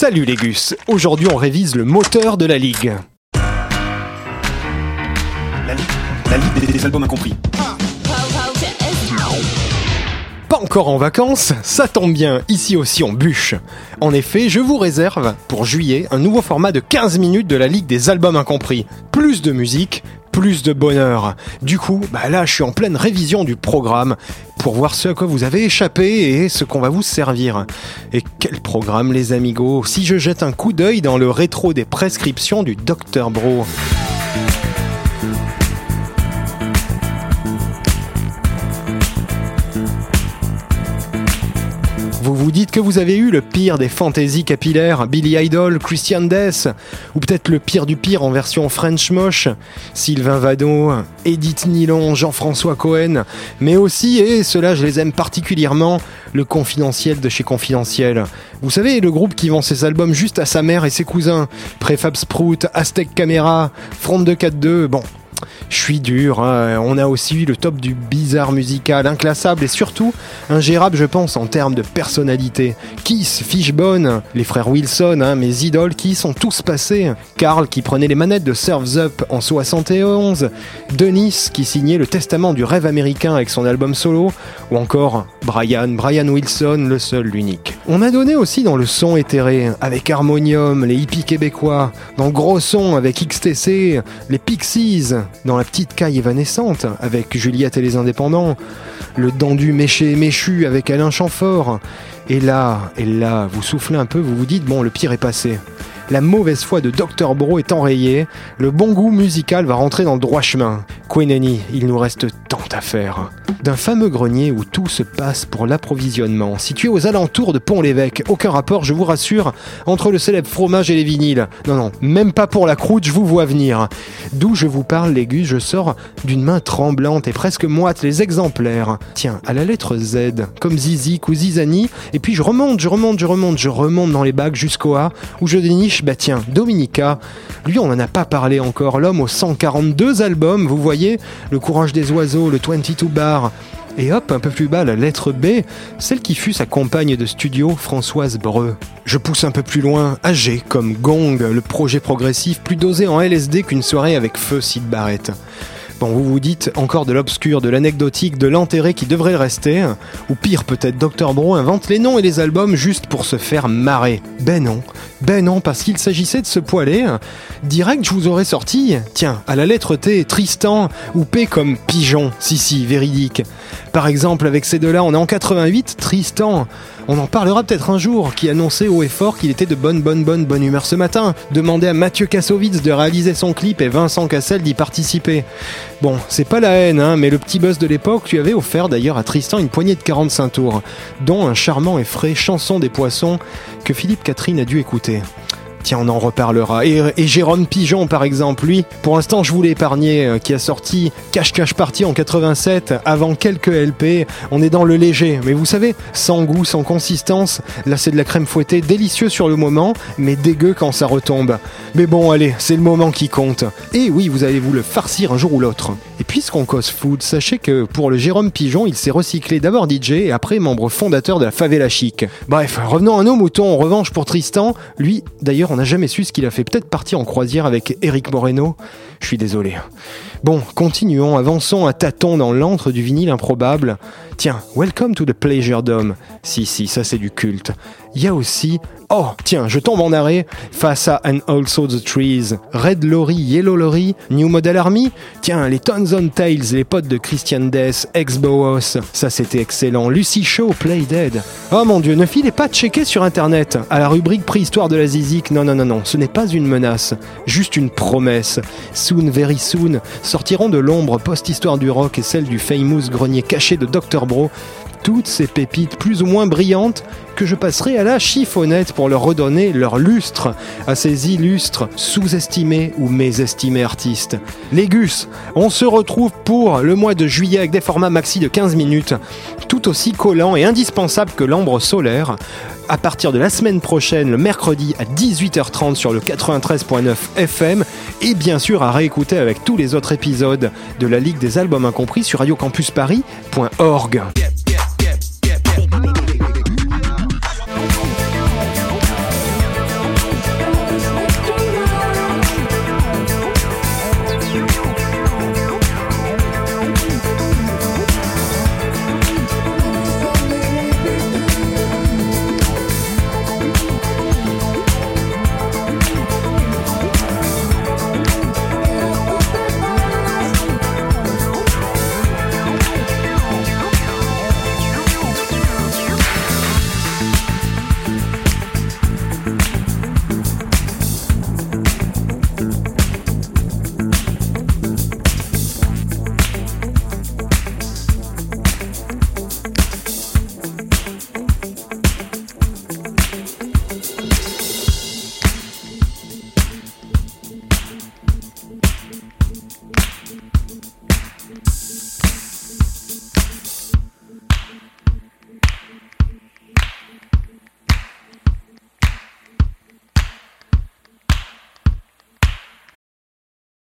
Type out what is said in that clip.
Salut les Gus, aujourd'hui on révise le moteur de la Ligue. La, li- la Ligue des, des albums incompris. Pas encore en vacances Ça tombe bien, ici aussi on bûche. En effet, je vous réserve, pour juillet, un nouveau format de 15 minutes de la Ligue des albums incompris. Plus de musique, plus de bonheur. Du coup, bah là je suis en pleine révision du programme pour voir ce à quoi vous avez échappé et ce qu'on va vous servir. Et quel programme les amigos Si je jette un coup d'œil dans le rétro des prescriptions du Dr Bro. Vous vous dites que vous avez eu le pire des fantaisies capillaires, Billy Idol, Christian Death, ou peut-être le pire du pire en version French moche, Sylvain Vado, Edith Nilon, Jean-François Cohen, mais aussi, et cela je les aime particulièrement, le confidentiel de chez Confidentiel. Vous savez, le groupe qui vend ses albums juste à sa mère et ses cousins, Préfab Sprout, Aztec Camera, Front 242, bon, je suis dur, hein. on a aussi le top du bizarre musical, inclassable et surtout ingérable je pense en termes de personnalité. Kiss, Fishbone, les frères Wilson, hein, mes idoles qui sont tous passés. Carl qui prenait les manettes de Surf's Up en 71, Denis qui signait le testament du rêve américain avec son album solo, ou encore Brian, Brian Wilson, le seul, l'unique. On a donné aussi dans le son éthéré, avec Harmonium, les hippies québécois, dans gros son avec XTC, les Pixies, dans la petite caille évanescente avec Juliette et les indépendants, le dendu méché et méchu avec Alain Chamfort. Et là, et là, vous soufflez un peu, vous vous dites, bon, le pire est passé. La mauvaise foi de Dr Bro est enrayée, le bon goût musical va rentrer dans le droit chemin. Quenani, il nous reste tant à faire. D'un fameux grenier où tout se passe pour l'approvisionnement, situé aux alentours de Pont-l'Évêque, aucun rapport, je vous rassure, entre le célèbre fromage et les vinyles. Non, non, même pas pour la croûte, je vous vois venir. D'où je vous parle, les gus, je sors d'une main tremblante et presque moite les exemplaires. Tiens, à la lettre Z, comme Zizik ou Zizani, et puis je remonte, je remonte, je remonte, je remonte dans les bacs jusqu'au A, où je déniche, bah tiens, Dominica. Lui, on n'en a pas parlé encore, l'homme aux 142 albums, vous voyez, Le courage des oiseaux, le 22 bar. Et hop, un peu plus bas, la lettre B, celle qui fut sa compagne de studio, Françoise Breu. Je pousse un peu plus loin, âgé comme Gong, le projet progressif plus dosé en LSD qu'une soirée avec feu Sid Barrett. Bon, vous vous dites encore de l'obscur, de l'anecdotique, de l'enterré qui devrait rester, ou pire peut-être, Dr Bro invente les noms et les albums juste pour se faire marrer. Ben non, ben non, parce qu'il s'agissait de se poiler. Direct, je vous aurais sorti, tiens, à la lettre T, Tristan, ou P comme pigeon, si si, véridique. Par exemple, avec ces deux-là, on est en 88, Tristan. On en parlera peut-être un jour, qui annonçait haut et fort qu'il était de bonne, bonne, bonne, bonne humeur ce matin. Demandait à Mathieu Kassovitz de réaliser son clip et Vincent Cassel d'y participer. Bon, c'est pas la haine, hein, mais le petit boss de l'époque lui avait offert d'ailleurs à Tristan une poignée de 45 tours, dont un charmant et frais chanson des poissons que Philippe Catherine a dû écouter. Tiens, on en reparlera. Et, Jérôme Pigeon, par exemple, lui, pour l'instant, je voulais épargner, euh, qui a sorti Cache Cache Party en 87, avant quelques LP. On est dans le léger, mais vous savez, sans goût, sans consistance. Là, c'est de la crème fouettée, délicieux sur le moment, mais dégueu quand ça retombe. Mais bon, allez, c'est le moment qui compte. Et oui, vous allez vous le farcir un jour ou l'autre. Et puisqu'on cause food, sachez que pour le Jérôme Pigeon, il s'est recyclé d'abord DJ et après membre fondateur de la Favela Chic. Bref, revenons à nos moutons. En revanche, pour Tristan, lui, d'ailleurs, on n'a jamais su ce qu'il a fait. Peut-être partir en croisière avec Eric Moreno. Je suis désolé. Bon, continuons, avançons à tâtons dans l'antre du vinyle improbable. Tiens, Welcome to the Pleasure Dome. Si, si, ça c'est du culte. Il y a aussi Oh, tiens, je tombe en arrêt face à And Also the Trees, Red Lorry, Yellow Lorry, New Model Army. Tiens, les Tons on Tales, les potes de Christian Death, ex-Boos, ça c'était excellent. Lucy Shaw, Play Dead. Oh mon dieu, ne filez pas checker sur internet. À la rubrique préhistoire de la Zizik, non, non, non, non, ce n'est pas une menace, juste une promesse. Soon, very soon, sortiront de l'ombre post-histoire du rock et celle du famous grenier caché de Dr. Bro toutes ces pépites plus ou moins brillantes que je passerai à la chiffonnette pour leur redonner leur lustre à ces illustres sous-estimés ou mésestimés artistes. Les Gus, on se retrouve pour le mois de juillet avec des formats maxi de 15 minutes, tout aussi collants et indispensables que l'ambre solaire. À partir de la semaine prochaine, le mercredi à 18h30 sur le 93.9 FM et bien sûr à réécouter avec tous les autres épisodes de la Ligue des Albums Incompris sur radiocampusparis.org.